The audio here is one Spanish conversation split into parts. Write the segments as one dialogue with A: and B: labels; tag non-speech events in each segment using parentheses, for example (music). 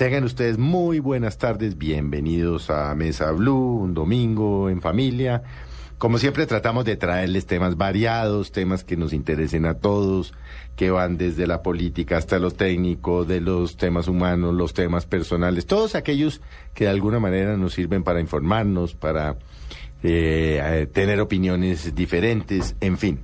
A: Tengan ustedes muy buenas tardes, bienvenidos a Mesa Blue, un domingo en familia. Como siempre tratamos de traerles temas variados, temas que nos interesen a todos, que van desde la política hasta lo técnico, de los temas humanos, los temas personales, todos aquellos que de alguna manera nos sirven para informarnos, para eh, tener opiniones diferentes, en fin.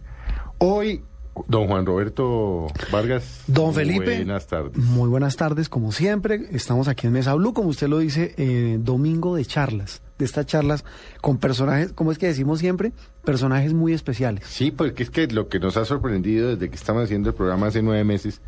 A: Hoy Don Juan Roberto Vargas.
B: Don Felipe.
A: Buenas tardes.
B: Muy buenas tardes, como siempre. Estamos aquí en Mesa Blue, como usted lo dice, eh, domingo de charlas. De estas charlas con personajes, como es que decimos siempre, personajes muy especiales.
A: Sí, porque es que lo que nos ha sorprendido desde que estamos haciendo el programa hace nueve meses,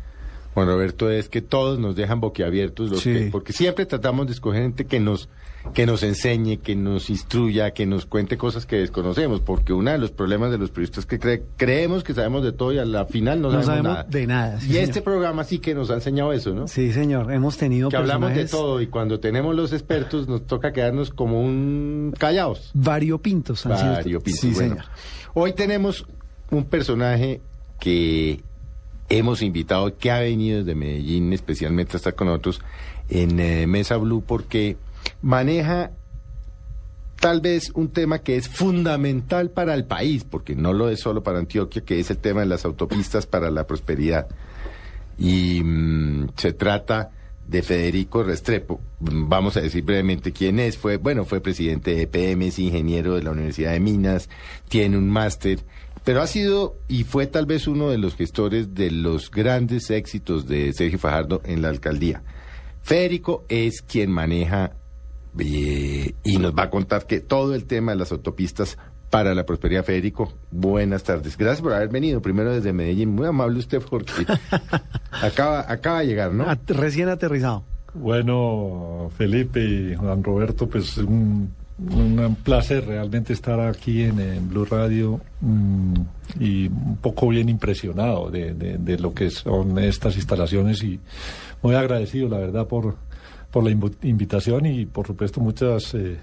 A: Juan Roberto, es que todos nos dejan boquiabiertos, los
B: Sí.
A: que- porque siempre tratamos de escoger gente que nos que nos enseñe, que nos instruya, que nos cuente cosas que desconocemos, porque uno de los problemas de los periodistas es que cre- creemos que sabemos de todo y a la final no,
B: No
A: sabemos,
B: sabemos
A: nada.
B: de nada, sí,
A: y
B: señor.
A: este programa sí que nos ha enseñado eso, ¿no?
B: Sí, señor. Hemos tenido
A: que hablamos de todo y cuando tenemos los expertos nos toca quedarnos como un callados.
B: variopintos. han sido-
A: Variopintos.
B: Sí,
A: Bueno,
B: señor.
A: Hoy tenemos un personaje que hemos invitado, que ha venido desde Medellín especialmente a estar con nosotros en eh, Mesa Blue, porque maneja tal vez un tema que es fundamental para el país, porque no lo es solo para Antioquia, que es el tema de las autopistas para la prosperidad. Y mm, se trata de Federico Restrepo. Mm, Vamos a decir brevemente quién es. Fue, bueno, fue presidente de EPM, es ingeniero de la Universidad de Minas, tiene un máster, pero ha sido y fue tal vez uno de los gestores de los grandes éxitos de Sergio Fajardo en la alcaldía. Federico es quien maneja eh, y nos va a contar que todo el tema de las autopistas para la prosperidad, Federico. Buenas tardes. Gracias por haber venido primero desde Medellín. Muy amable usted porque (laughs) acaba, acaba de llegar, ¿no?
B: Recién aterrizado.
C: Bueno, Felipe y Juan Roberto, pues un, un placer realmente estar aquí en, en Blue Radio mm, y un poco bien impresionado de, de- de lo que son estas instalaciones y muy agradecido, la verdad, por, por la invitación y, por supuesto, muchas eh,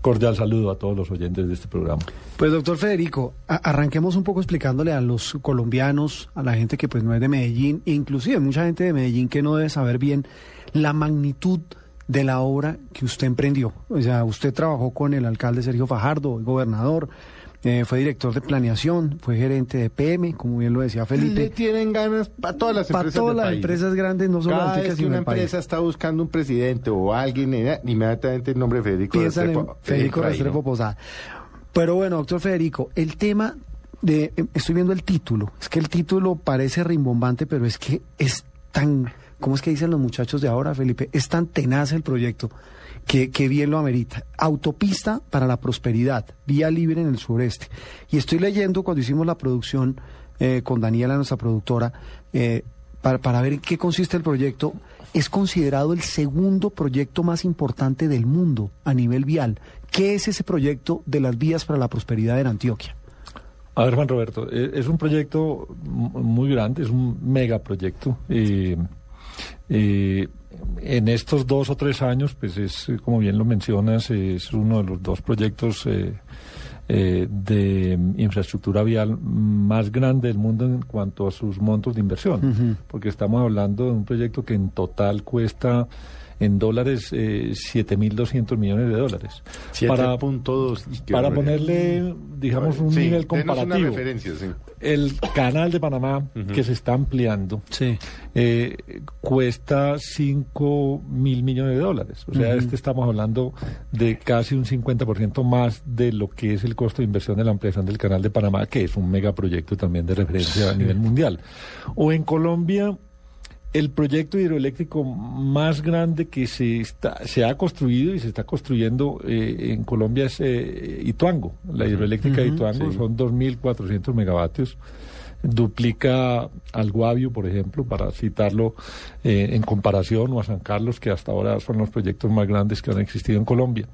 C: cordial saludo a todos los oyentes de este programa.
B: Pues, doctor Federico, arranquemos un poco explicándole a los colombianos, a la gente que pues no es de Medellín, e inclusive mucha gente de Medellín que no debe saber bien la magnitud de la obra que usted emprendió. O sea, usted trabajó con el alcalde Sergio Fajardo, el gobernador, eh, fue director de planeación, fue gerente de PM, como bien lo decía
A: Le
B: Felipe.
A: tienen ganas para todas las
B: Para
A: empresas
B: todas
A: del
B: las
A: país.
B: empresas grandes, no solo
A: Cada vez que
B: sino
A: una
B: país.
A: empresa está buscando un presidente o alguien, eh, inmediatamente el nombre de Federico Restrepo
B: Federico Restrepo. Posada. Pero bueno, doctor Federico, el tema de, eh, estoy viendo el título, es que el título parece rimbombante, pero es que es tan, ¿cómo es que dicen los muchachos de ahora, Felipe? Es tan tenaz el proyecto que, que bien lo amerita. Autopista para la prosperidad, vía libre en el sureste. Y estoy leyendo cuando hicimos la producción eh, con Daniela, nuestra productora, eh, para, para ver en qué consiste el proyecto, es considerado el segundo proyecto más importante del mundo a nivel vial. ¿Qué es ese proyecto de las vías para la prosperidad en Antioquia?
C: A ver, Juan Roberto, eh, es un proyecto muy grande, es un megaproyecto. Eh, eh, en estos dos o tres años, pues es, eh, como bien lo mencionas, es uno de los dos proyectos eh, eh, de infraestructura vial más grande del mundo en cuanto a sus montos de inversión, porque estamos hablando de un proyecto que en total cuesta en dólares eh, 7.200 millones de dólares.
A: 7.2. y qué
C: para
A: barbaridad.
C: ponerle, digamos, un
A: Sí,
C: nivel
A: una
C: comparativo.
A: referencia, sí.
C: El canal de Panamá, que se está ampliando,
B: Sí.
C: eh, cuesta 5 mil millones de dólares. O sea, este estamos hablando de casi un 50% más de lo que es el costo de inversión de la ampliación del canal de Panamá, que es un megaproyecto también de referencia a nivel mundial. O en Colombia, el proyecto hidroeléctrico más grande que se, está, se ha construido y se está construyendo eh, en Colombia es eh, Ituango. La hidroeléctrica de Ituango son 2.400 megavatios. duplica al Guavio, por ejemplo, para citarlo eh, en comparación, o a San Carlos, que hasta ahora son los proyectos más grandes que han existido en Colombia.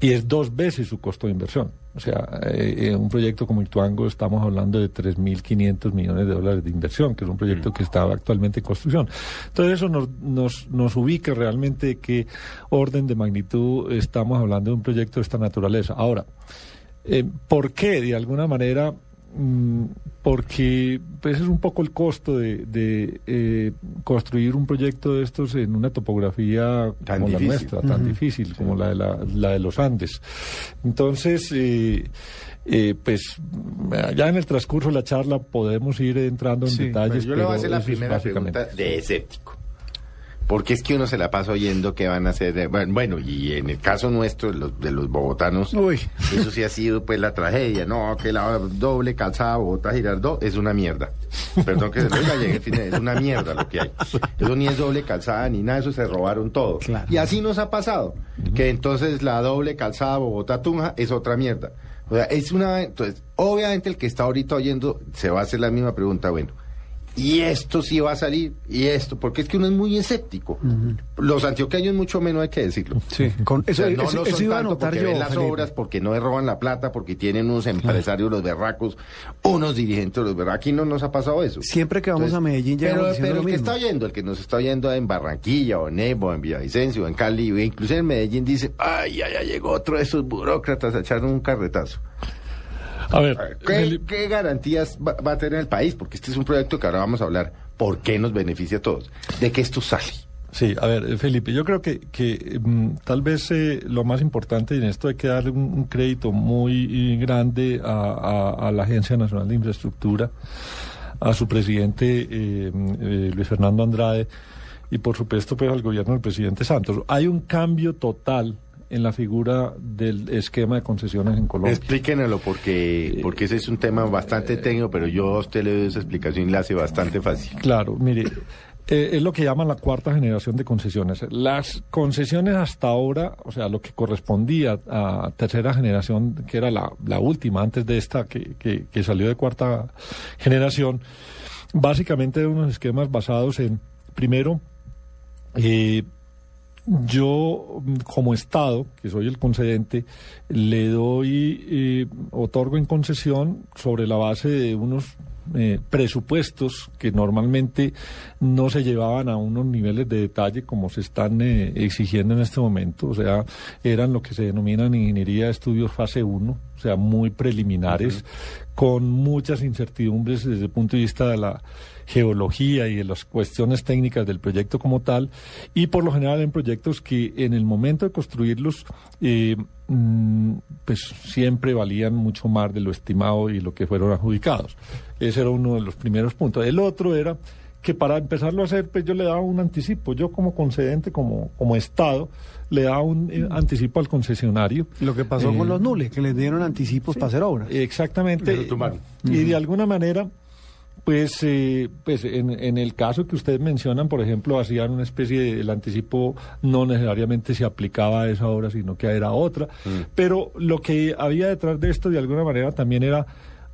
C: Y es dos veces su costo de inversión. O sea, eh, en un proyecto como Ituango estamos hablando de 3.500 millones de dólares de inversión, que es un proyecto que está actualmente en construcción. Entonces eso nos, nos, nos ubica realmente qué orden de magnitud estamos hablando de un proyecto de esta naturaleza. Ahora, eh, ¿por qué de alguna manera Mm, porque pues es un poco el costo de, de eh, construir un proyecto de estos en una topografía
A: Tan
C: como la
A: difícil.
C: nuestra, tan difícil como la de, la, la de los Andes. Entonces, eh, eh, pues ya en el transcurso de la charla podemos ir entrando en
B: Sí,
C: detalles.
A: Yo le voy a hacer la primera pregunta de escéptico. Porque es que uno se la pasa oyendo que van a hacer. Bueno, bueno, y en el caso nuestro, de los, de los bogotanos,
B: Uy.
A: eso sí ha sido pues la tragedia. No, que la doble calzada Bogotá Girardot es una mierda. Perdón que se lo diga, es una mierda lo que hay. Eso ni es doble calzada ni nada, eso se robaron todo.
B: Claro.
A: Y así nos ha pasado. Que entonces la doble calzada Bogotá Tunja es otra mierda. O sea, es una. Entonces, obviamente el que está ahorita oyendo se va a hacer la misma pregunta. Bueno, y esto sí va a salir, y esto, porque es que uno es muy escéptico. Los antioqueños mucho menos hay que decirlo.
B: Sí, con
A: O
B: eso,
A: sea, no
B: eso- iba
A: tanto porque
B: yo.
A: ven las
B: Felipe.
A: obras, porque no roban la plata, porque tienen unos empresarios los berracos, unos dirigentes los berracos. Aquí no nos ha pasado eso.
B: Siempre que vamos a Medellín llegamos
A: pero, pero
B: lo
A: el que está oyendo, el que nos está oyendo en Barranquilla, o en Nebo, en Villavicencio, o en Cali, o incluso en Medellín, dice, ay, ya, ya llegó otro de esos burócratas a echar un carretazo.
C: A ver,
A: ¿Qué, garantías va, va a tener el país? Porque este es un proyecto que ahora vamos a hablar. ¿Por qué nos beneficia a todos? ¿De qué esto sale?
C: Sí, a ver, eh, Felipe, yo creo que, que mm, tal vez eh, lo más importante y en esto hay que darle un, un crédito muy eh, grande a, a- a la Agencia Nacional de Infraestructura, a su presidente eh, Luis Fernando Andrade y por supuesto pues al gobierno del presidente Santos. Hay un cambio total en la figura del esquema de concesiones en Colombia.
A: Explíquenlo porque, porque ese es un tema bastante técnico, pero yo a usted le doy esa explicación y la hace bastante fácil.
C: Claro, mire, eh, es lo que llaman la cuarta generación de concesiones. Las concesiones hasta ahora, o sea, lo que correspondía a tercera generación, que era la, la última antes de esta que, que, que salió de cuarta generación, básicamente eran unos esquemas basados en, primero, eh, yo, como Estado, que soy el concedente, le doy, eh, otorgo en concesión sobre la base de unos eh, presupuestos que normalmente no se llevaban a unos niveles de detalle como se están eh, exigiendo en este momento. O sea, eran lo que se denominan ingeniería de estudios fase 1, o sea, muy preliminares, con muchas incertidumbres desde el punto de vista de la geología y de las cuestiones técnicas del proyecto como tal, y por lo general en proyectos que en el momento de construirlos, eh, pues siempre valían mucho más de lo estimado y lo que fueron adjudicados. Ese era uno de los primeros puntos. El otro era que para empezarlo a hacer, pues yo le daba un anticipo. Yo como concedente, como, como Estado, le daba un eh, anticipo al concesionario.
B: Lo que pasó
C: Eh,
B: con los nules, que les dieron anticipos para hacer obras.
C: Exactamente. Y de alguna manera, pues, eh, pues en, en el caso que ustedes mencionan, por ejemplo, hacían una especie de, el anticipo no necesariamente se aplicaba a esa obra, sino que era otra. Pero lo que había detrás de esto, de alguna manera, también era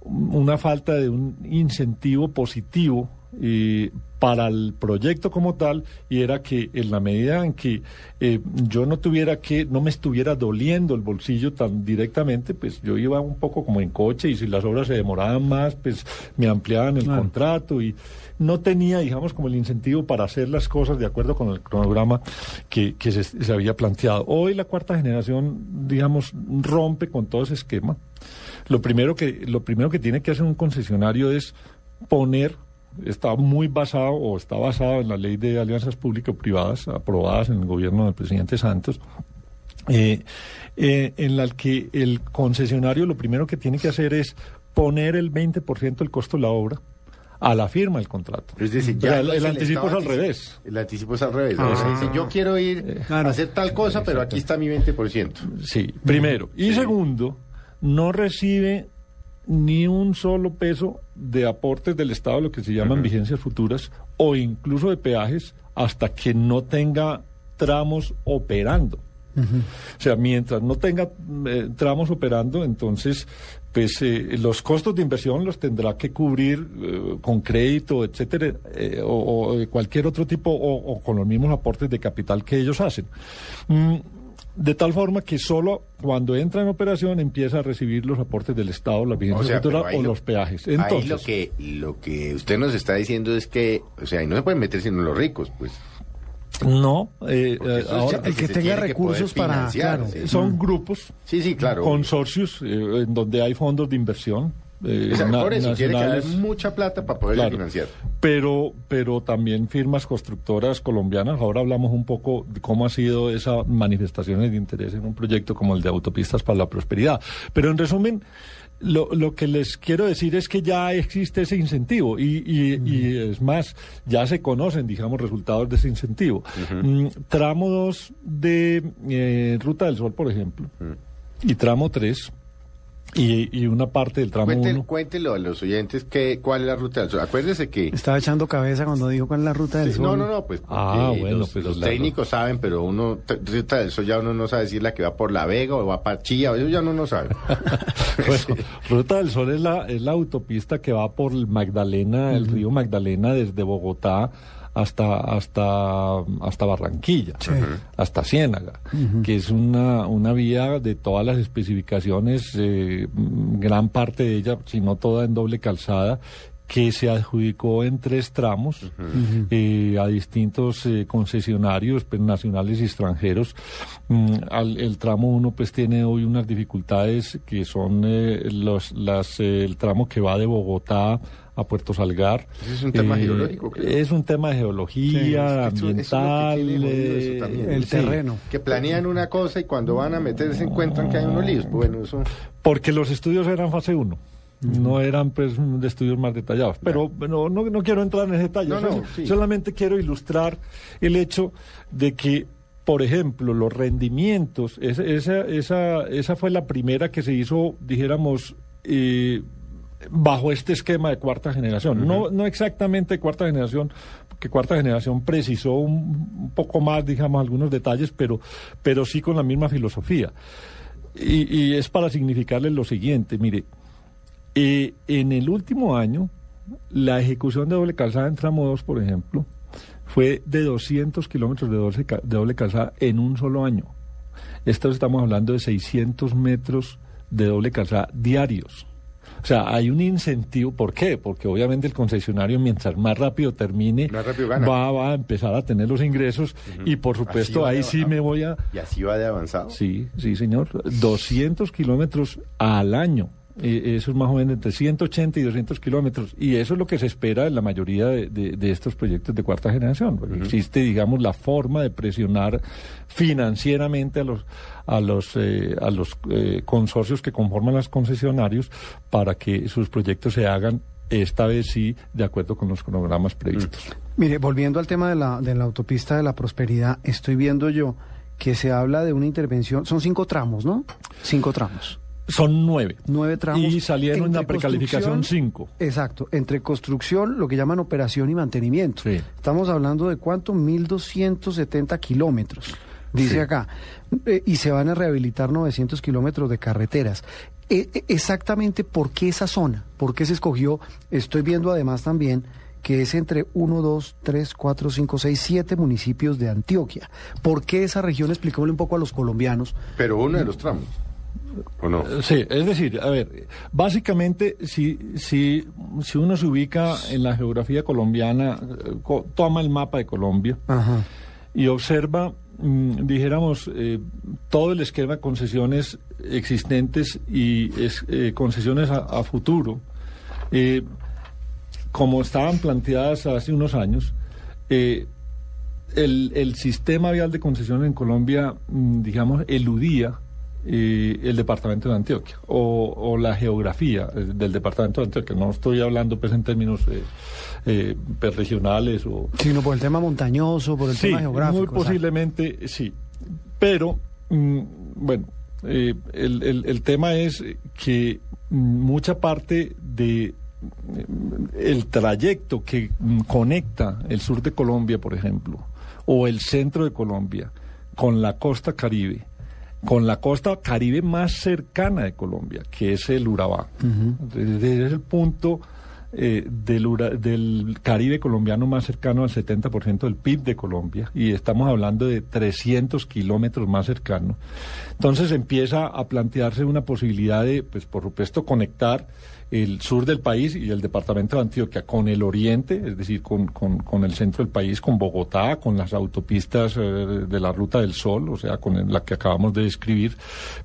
C: una falta de un incentivo positivo eh, para el proyecto como tal y era que en la medida en que eh, yo no tuviera que no me estuviera doliendo el bolsillo tan directamente pues yo iba un poco como en coche y si las obras se demoraban más pues me ampliaban el
B: Claro.
C: contrato y no tenía digamos como el incentivo para hacer las cosas de acuerdo con el cronograma que, que se, se había planteado hoy la cuarta generación digamos rompe con todo ese esquema lo primero que lo primero que tiene que hacer un concesionario es poner está muy basado o está basado en la ley de alianzas público-privadas aprobadas en el gobierno del presidente Santos eh, eh, en la que el concesionario lo primero que tiene que hacer es poner el 20% del costo de la obra a la firma del contrato.
A: Es decir,
C: O sea, el, anticipo es al revés.
A: El anticipo es al revés.
B: Ah.
A: O sea, dice, yo quiero ir
B: Claro.
A: a hacer tal cosa, pero aquí está mi 20%.
C: Sí, primero. Y segundo, no recibe ni un solo peso de aportes del Estado, lo que se llaman vigencias futuras, o incluso de peajes, hasta que no tenga tramos operando. O sea, mientras no tenga eh, tramos operando, entonces pues eh, los costos de inversión los tendrá que cubrir eh, con crédito, etcétera, eh, o, cualquier otro tipo, o, o con los mismos aportes de capital que ellos hacen. Mm, de tal forma que solo cuando entra en operación empieza a recibir los aportes del Estado, la vigencia
A: O sea, ahí
C: o
A: lo-
C: los peajes.
A: ahí
C: Entonces,
A: lo que, lo que usted nos está diciendo es que, o sea, ahí no se pueden meter sino los ricos, pues.
C: no, eh, eh, ahora
B: el que tenga
A: que
B: recursos para- claro,
A: sí.
C: son grupos,
A: Sí, sí, claro.
C: consorcios, eh, en donde hay fondos de inversión. Eh,
A: O sea,
C: na-
A: por eso tiene que haber mucha plata para poder
C: Claro.
A: financiar.
C: pero pero también firmas constructoras colombianas. Ahora hablamos un poco de cómo ha sido esa manifestaciones de interés en un proyecto como el de Autopistas para la Prosperidad. Pero en resumen, lo, lo que les quiero decir es que ya existe ese incentivo y, y- y es más, ya se conocen, digamos, resultados de ese incentivo. Mm, tramo 2 de eh, Ruta del Sol, por ejemplo, y tramo 3. Y, y una parte del tramo 1.
A: cuéntelo a los oyentes que, cuál es la ruta del sol. Acuérdese que...
B: Estaba echando cabeza cuando dijo cuál es la ruta del
A: Sí,
B: sol.
A: no, no, no, pues
C: Ah, bueno,
A: los,
C: pues
A: los técnicos saben, pero uno, ruta del sol ya uno no sabe si es la que va por La Vega o va para Chía, eso ya uno no sabe. (laughs)
C: Bueno, Ruta del Sol es la, es la autopista que va por el Magdalena, el río Magdalena, desde Bogotá hasta, hasta, hasta Barranquilla, hasta Ciénaga, que es una, una vía de todas las especificaciones, eh, gran parte de ella, si no toda en doble calzada, que se adjudicó en tres tramos eh, a distintos eh, concesionarios pues, nacionales y extranjeros. Mm, al- el tramo 1 pues tiene hoy unas dificultades que son eh, los, las, eh, el tramo que va de Bogotá a Puerto Salgar.
A: Es un tema geológico, creo.
C: Es un tema de geología,
A: Sí, es que eso- eso es que
C: ambiental. eh,
A: también.
B: El
C: sí.
B: terreno.
A: que planean una cosa y cuando van a meterse encuentran que hay unos líos. Bueno, eso...
C: Porque los estudios eran fase 1. No eran pues de estudios más detallados. Pero bueno, no, no quiero entrar en ese detalle.
A: No, no,
C: Sol-
A: sí.
C: Solamente quiero ilustrar el hecho de que, por ejemplo, los rendimientos, esa, esa, esa, fue la primera que se hizo, dijéramos, eh, bajo este esquema de cuarta generación. no, no exactamente cuarta generación, porque cuarta generación precisó un, un poco más, digamos, algunos detalles, pero, pero sí con la misma filosofía. Y, y es para significarles lo siguiente, mire, eh, en el último año, la ejecución de doble calzada en tramo 2, por ejemplo, fue de 200 kilómetros de, doble ca- de doble calzada en un solo año. Esto estamos hablando de 600 metros de doble calzada diarios. O sea, hay un incentivo. ¿Por qué? Porque obviamente el concesionario, mientras más rápido termine,
A: Más rápido
C: va, va a empezar a tener los ingresos. Y por supuesto, ahí sí me voy a,
A: Y así va de avanzado.
C: Sí, sí, señor. 200 kilómetros al año. Eh, eso es más o menos entre 180 y 200 kilómetros. Y eso es lo que se espera en la mayoría de, de- de estos proyectos de cuarta generación. Existe, digamos, la forma de presionar financieramente a los a los eh, a los eh, consorcios que conforman los concesionarios para que sus proyectos se hagan esta vez sí de acuerdo con los cronogramas previstos.
B: Mire, volviendo al tema de la, de la autopista de la prosperidad, estoy viendo yo que se habla de una intervención, son cinco tramos, ¿no? Cinco tramos.
C: Son nueve.
B: Nueve tramos.
C: Y salieron en la precalificación cinco.
B: Exacto, entre construcción, lo que llaman operación y mantenimiento.
C: Sí.
B: Estamos hablando de cuánto, 1.270 kilómetros, dice
C: Sí.
B: acá. Eh, y se van a rehabilitar 900 kilómetros de carreteras. Eh, eh, exactamente, ¿por qué esa zona? ¿Por qué se escogió? Estoy viendo además también que es entre 1, 2, 3, 4, 5, 6, 7 municipios de Antioquia. ¿Por qué esa región? Expliquémosle un poco a los colombianos.
A: Pero uno de los tramos. ¿O no?
C: Sí, es decir, a ver, básicamente si, si, si uno se ubica en la geografía colombiana, eh, co- toma el mapa de Colombia
B: Ajá.
C: y observa, mm, dijéramos, eh, todo el esquema de concesiones existentes y es- eh, concesiones a, a futuro, eh, como estaban planteadas hace unos años, eh, el, el sistema vial de concesiones en Colombia, mm, digamos, eludía eh, el departamento de Antioquia o, o la geografía eh, del departamento de Antioquia. No estoy hablando pues en términos eh, eh, pues, regionales o...
B: Sino por el tema montañoso, por el
C: Sí,
B: tema geográfico.
C: muy posiblemente sí. Pero, mm, bueno, eh, el, el- el tema es que mucha parte de mm, el trayecto que mm, conecta el sur de Colombia, por ejemplo, o el centro de Colombia con la costa caribe, con la costa caribe más cercana de Colombia, que es el Urabá. Desde el punto eh, del, del Caribe colombiano más cercano al 70% del PIB de Colombia, y estamos hablando de 300 kilómetros más cercano. Entonces empieza a plantearse una posibilidad de, pues por supuesto, conectar el sur del país y el departamento de Antioquia con el oriente, es decir, con, con, el centro del país, con Bogotá, con las autopistas eh, de la Ruta del Sol, o sea, con la que acabamos de describir,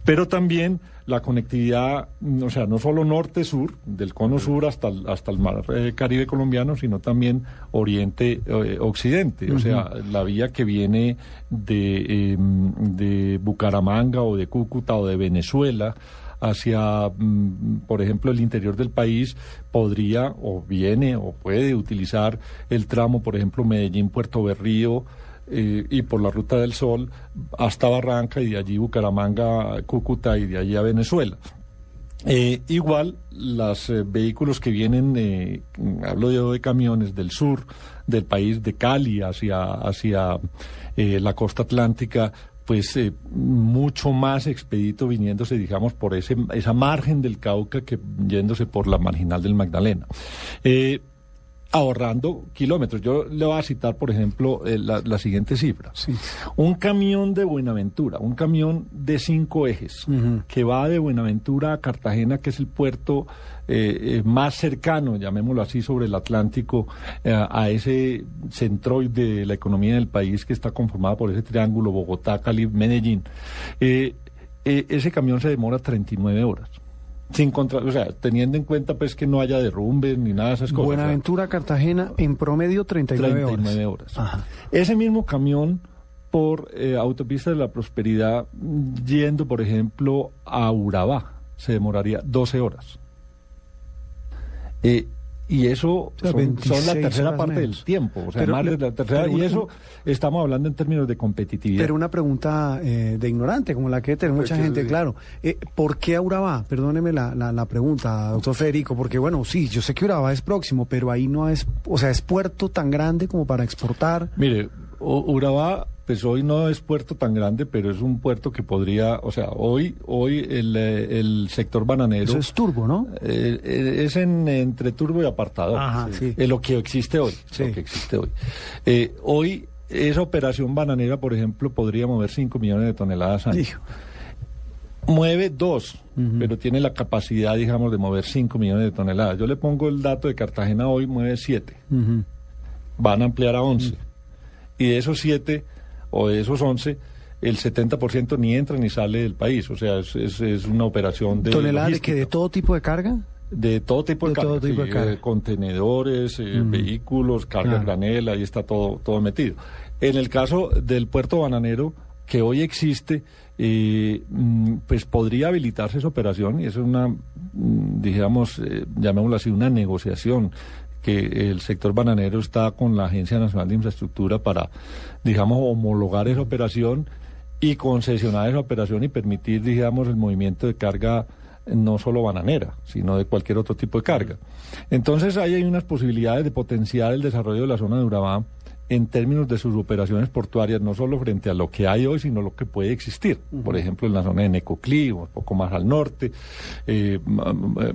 C: pero también la conectividad, o sea, no solo norte-sur, del cono sur hasta el, hasta el mar eh, Caribe colombiano, sino también oriente-occidente, eh, o sea, la vía que viene de, em, de Bucaramanga o de Cúcuta o de Venezuela hacia, mm, por ejemplo, el interior del país, podría o viene o puede utilizar el tramo, por ejemplo, Medellín-Puerto Berrío, eh, y por la Ruta del Sol hasta Barranca y de allí Bucaramanga, Cúcuta y de allí a Venezuela. Eh, igual, los eh, vehículos que vienen, hablo de, de, camiones del sur del país, de Cali hacia, hacia la costa atlántica, pues mucho más expedito viniéndose, digamos, por ese, esa margen del Cauca que yéndose por la marginal del Magdalena ahorrando kilómetros. Yo le voy a citar, por ejemplo, eh, la, siguiente cifra. Un camión de Buenaventura, un camión de cinco ejes, que va de Buenaventura a Cartagena, que es el puerto eh, eh, más cercano, llamémoslo así, sobre el Atlántico, a ese centroide de la economía del país que está conformado por ese triángulo Bogotá, Cali, Medellín. ese camión se demora 39 horas sin contra, o sea, teniendo en cuenta pues que no haya derrumbes ni nada de esas cosas.
B: Buenaventura, Cartagena, en promedio 39,
C: 39 horas. Ese mismo camión por eh, autopista de la prosperidad yendo, por ejemplo, a Urabá, se demoraría 12 horas. Eh, y eso son, la tercera parte del tiempo, o sea, más de la tercera, y eso estamos hablando en términos de competitividad.
B: Pero una pregunta eh, de ignorante, como la que tiene mucha pues gente, claro. Eh, ¿Por qué a Urabá? Perdóneme la, la, pregunta, doctor Federico, porque bueno, sí, yo sé que Urabá es próximo, pero ahí no es, o sea, es puerto tan grande como para exportar.
C: Mire, Urabá pues hoy no es puerto tan grande, pero es un puerto que podría, o sea, hoy hoy el, eh, el sector bananero...
B: Eso es turbo, ¿no?
C: Eh, eh, es en, entre turbo y apartado.
B: Ajá, sí.
C: lo que existe hoy. Lo que existe hoy. hoy esa operación bananera, por ejemplo, podría mover 5 millones de toneladas año. Mueve 2, pero tiene la capacidad, digamos, de mover 5 millones de toneladas. Yo le pongo el dato de Cartagena hoy, mueve 7. Van a ampliar a 11. Y de esos 7 o de esos 11, el 70% ni entra ni sale del país. O sea, es, es, una operación de.
B: ¿Toneladas de, que de todo tipo de carga?
C: De todo tipo de, carga, tipo de carga. contenedores, eh, vehículos, carga granela, ahí está todo, todo metido. En el caso del puerto bananero, que hoy existe, eh, mm, pues podría habilitarse esa operación y es una, mm, digamos, eh, llamémoslo así, una negociación que el sector bananero está con la Agencia Nacional de Infraestructura para, digamos, homologar esa operación y concesionar esa operación y permitir, digamos, el movimiento de carga no solo bananera, sino de cualquier otro tipo de carga. Entonces ahí hay unas posibilidades de potenciar el desarrollo de la zona de Urabá en términos de sus operaciones portuarias, no solo frente a lo que hay hoy, sino lo que puede existir. Por ejemplo, en la zona de Necoclí, un poco más al norte, eh,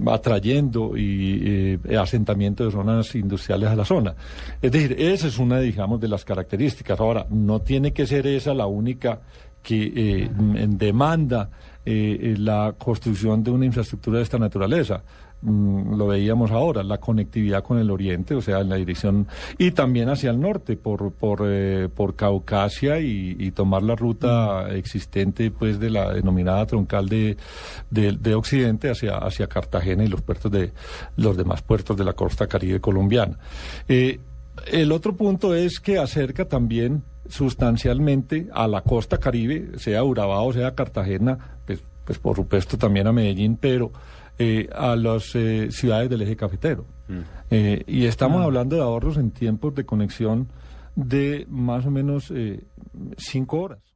C: atrayendo y eh, asentamiento de zonas industriales a la zona. Es decir, esa es una, digamos, de las características. Ahora, no tiene que ser esa la única que eh, demanda la construcción de una infraestructura de esta naturaleza. Mm, lo veíamos ahora, la conectividad con el oriente, o sea, en la dirección, y también hacia el norte, por, por, eh, por Caucasia y, tomar la ruta existente, pues, de la denominada troncal de, de, Occidente hacia, hacia Cartagena y los puertos de, los demás puertos de la costa caribe colombiana. Eh, el otro punto es que acerca también sustancialmente a la costa caribe, sea Urabá o sea Cartagena, pues, pues por supuesto también a Medellín, pero eh, a las eh, ciudades del eje cafetero. Mm. Eh, y estamos ah. hablando de ahorros en tiempos de conexión de más o menos cinco horas.